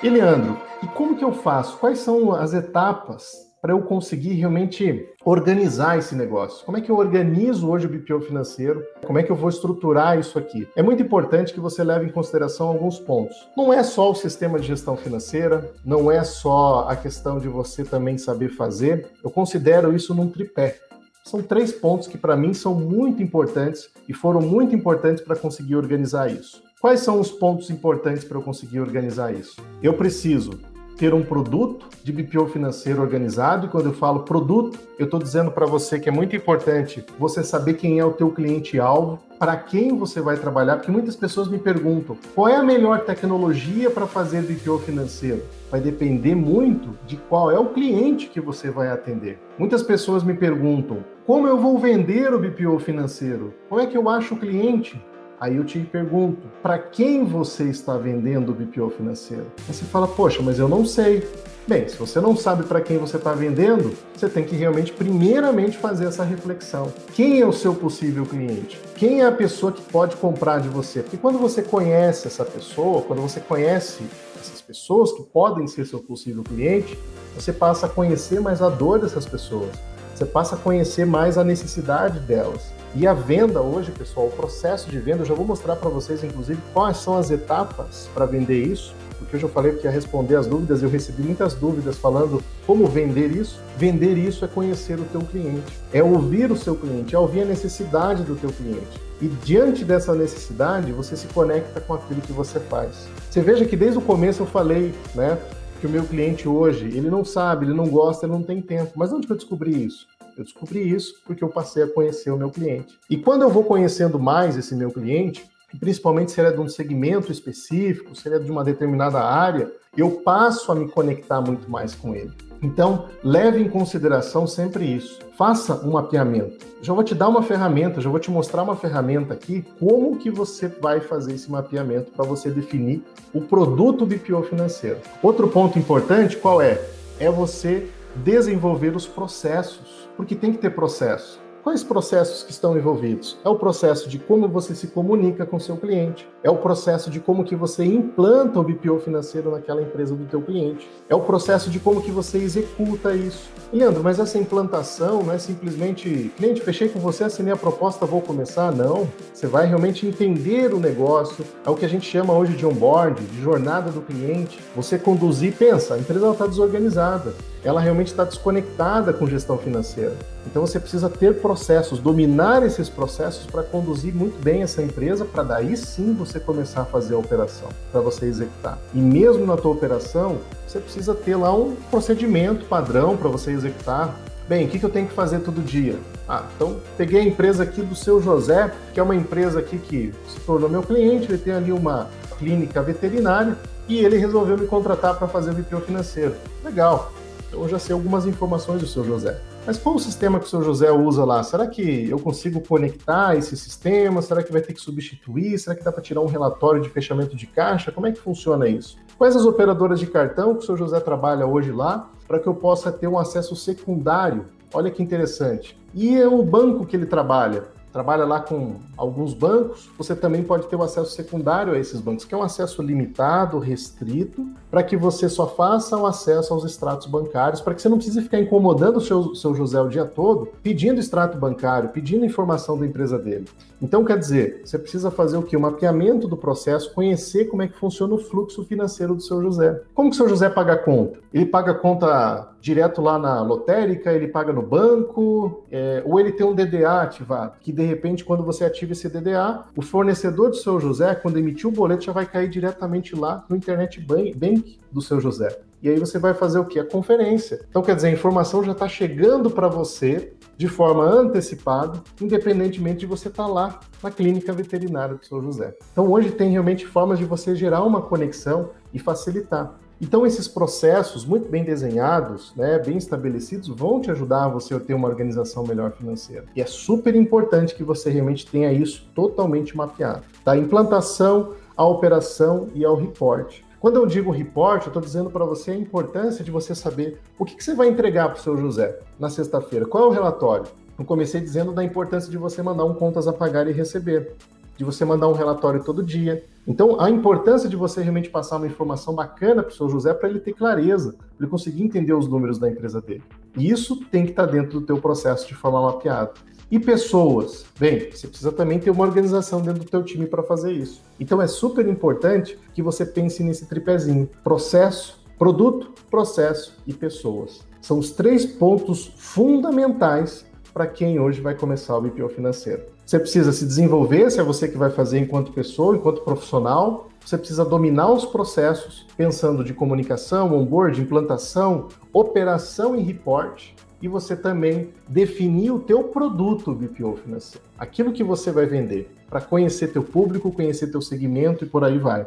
E Leandro, e como que eu faço? Quais são as etapas para eu conseguir realmente organizar esse negócio? Como é que eu organizo hoje o BPO financeiro? Como é que eu vou estruturar isso aqui? É muito importante que você leve em consideração alguns pontos. Não é só o sistema de gestão financeira, não é só a questão de você também saber fazer. Eu considero isso num tripé. São três pontos que para mim são muito importantes e foram muito importantes para conseguir organizar isso. Quais são os pontos importantes para eu conseguir organizar isso? Eu preciso ter um produto de BPO financeiro organizado. E quando eu falo produto, eu estou dizendo para você que é muito importante você saber quem é o teu cliente-alvo, para quem você vai trabalhar, porque muitas pessoas me perguntam qual é a melhor tecnologia para fazer BPO financeiro. Vai depender muito de qual é o cliente que você vai atender. Muitas pessoas me perguntam como eu vou vender o BPO financeiro? Como é que eu acho o cliente? Aí eu te pergunto, para quem você está vendendo o BPO financeiro? Aí você fala, poxa, mas eu não sei. Bem, se você não sabe para quem você está vendendo, você tem que realmente, primeiramente, fazer essa reflexão. Quem é o seu possível cliente? Quem é a pessoa que pode comprar de você? Porque quando você conhece essa pessoa, quando você conhece essas pessoas que podem ser seu possível cliente, você passa a conhecer mais a dor dessas pessoas. Você passa a conhecer mais a necessidade delas. E a venda hoje, pessoal, o processo de venda, eu já vou mostrar para vocês, inclusive, quais são as etapas para vender isso, porque eu falei que ia responder as dúvidas, eu recebi muitas dúvidas falando como vender isso. Vender isso é conhecer o teu cliente, é ouvir o seu cliente, é ouvir a necessidade do teu cliente. E diante dessa necessidade, você se conecta com aquilo que você faz. Você veja que desde o começo eu falei, né, que o meu cliente hoje, ele não sabe, ele não gosta, ele não tem tempo. Mas onde que eu descobri isso? Eu descobri isso porque eu passei a conhecer o meu cliente. E quando eu vou conhecendo mais esse meu cliente, principalmente se ele é de um segmento específico, se ele é de uma determinada área, eu passo a me conectar muito mais com ele. Então, leve em consideração sempre isso. Faça um mapeamento. Já vou te dar uma ferramenta, já vou te mostrar uma ferramenta aqui, como que você vai fazer esse mapeamento para você definir o produto BPO financeiro. Outro ponto importante, qual é? É você desenvolver os processos, porque tem que ter processo. Quais processos que estão envolvidos? É o processo de como você se comunica com seu cliente, é o processo de como que você implanta o BPO financeiro naquela empresa do teu cliente, é o processo de como que você executa isso. Leandro, mas essa implantação não é simplesmente, cliente, fechei com você, assinei a proposta, vou começar? Não. Você vai realmente entender o negócio, é o que a gente chama hoje de onboard, de jornada do cliente. Você conduzir, pensa, a empresa está desorganizada, ela realmente está desconectada com gestão financeira. Então você precisa ter processos, dominar esses processos para conduzir muito bem essa empresa, para daí sim você começar a fazer a operação, para você executar. E mesmo na tua operação, você precisa ter lá um procedimento padrão para você executar. Bem, o que, eu tenho que fazer todo dia? Ah, então peguei a empresa aqui do seu José, que é uma empresa aqui que se tornou meu cliente, ele tem ali uma clínica veterinária e ele resolveu me contratar para fazer o BPO financeiro. Legal. Então eu já sei algumas informações do seu José. Mas qual o sistema que o seu José usa lá? Será que eu consigo conectar esse sistema? Será que vai ter que substituir? Será que dá para tirar um relatório de fechamento de caixa? Como é que funciona isso? Quais as operadoras de cartão que o seu José trabalha hoje lá para que eu possa ter um acesso secundário? Olha que interessante. E o banco que ele trabalha? Trabalha lá com alguns bancos, você também pode ter o um acesso secundário a esses bancos, que é um acesso limitado, restrito, para que você só faça o acesso aos extratos bancários, para que você não precise ficar incomodando o seu, seu José o dia todo, pedindo extrato bancário, pedindo informação da empresa dele. Então, quer dizer, você precisa fazer o quê? O mapeamento do processo, conhecer como é que funciona o fluxo financeiro do seu José. Como que o seu José paga a conta? Ele paga a conta direto lá na lotérica, ele paga no banco, é, ou ele tem um DDA ativado, que de repente, quando você ativa esse DDA, o fornecedor do seu José, quando emitir o boleto, já vai cair diretamente lá no Internet Bank do seu José. E aí você vai fazer o que? A conferência. Então, quer dizer, a informação já está chegando para você de forma antecipada, independentemente de você estar tá lá na clínica veterinária do seu José. Então, hoje tem realmente formas de você gerar uma conexão e facilitar. Então, esses processos muito bem desenhados, né, bem estabelecidos, vão te ajudar a você ter uma organização melhor financeira. E é super importante que você realmente tenha isso totalmente mapeado. Da implantação à operação e ao report. Quando eu digo report, eu estou dizendo para você a importância de você saber o que, que você vai entregar para o seu José na sexta-feira. Qual é o relatório? Eu comecei dizendo da importância de você mandar um contas a pagar e receber. De você mandar um relatório todo dia. Então, a importância de você realmente passar uma informação bacana para o seu José para ele ter clareza, para ele conseguir entender os números da empresa dele. E isso tem que estar tá dentro do teu processo de falar mapeado. E pessoas? Bem, você precisa também ter uma organização dentro do teu time para fazer isso. Então é super importante que você pense nesse tripézinho: processo, produto, processo e pessoas. São os três pontos fundamentais para quem hoje vai começar o BPO financeiro. Você precisa se desenvolver, se é você que vai fazer enquanto pessoa, enquanto profissional. Você precisa dominar os processos, pensando de comunicação, onboard, implantação, operação e report e você também definir o teu produto BPO financeiro, aquilo que você vai vender, para conhecer teu público, conhecer teu segmento e por aí vai.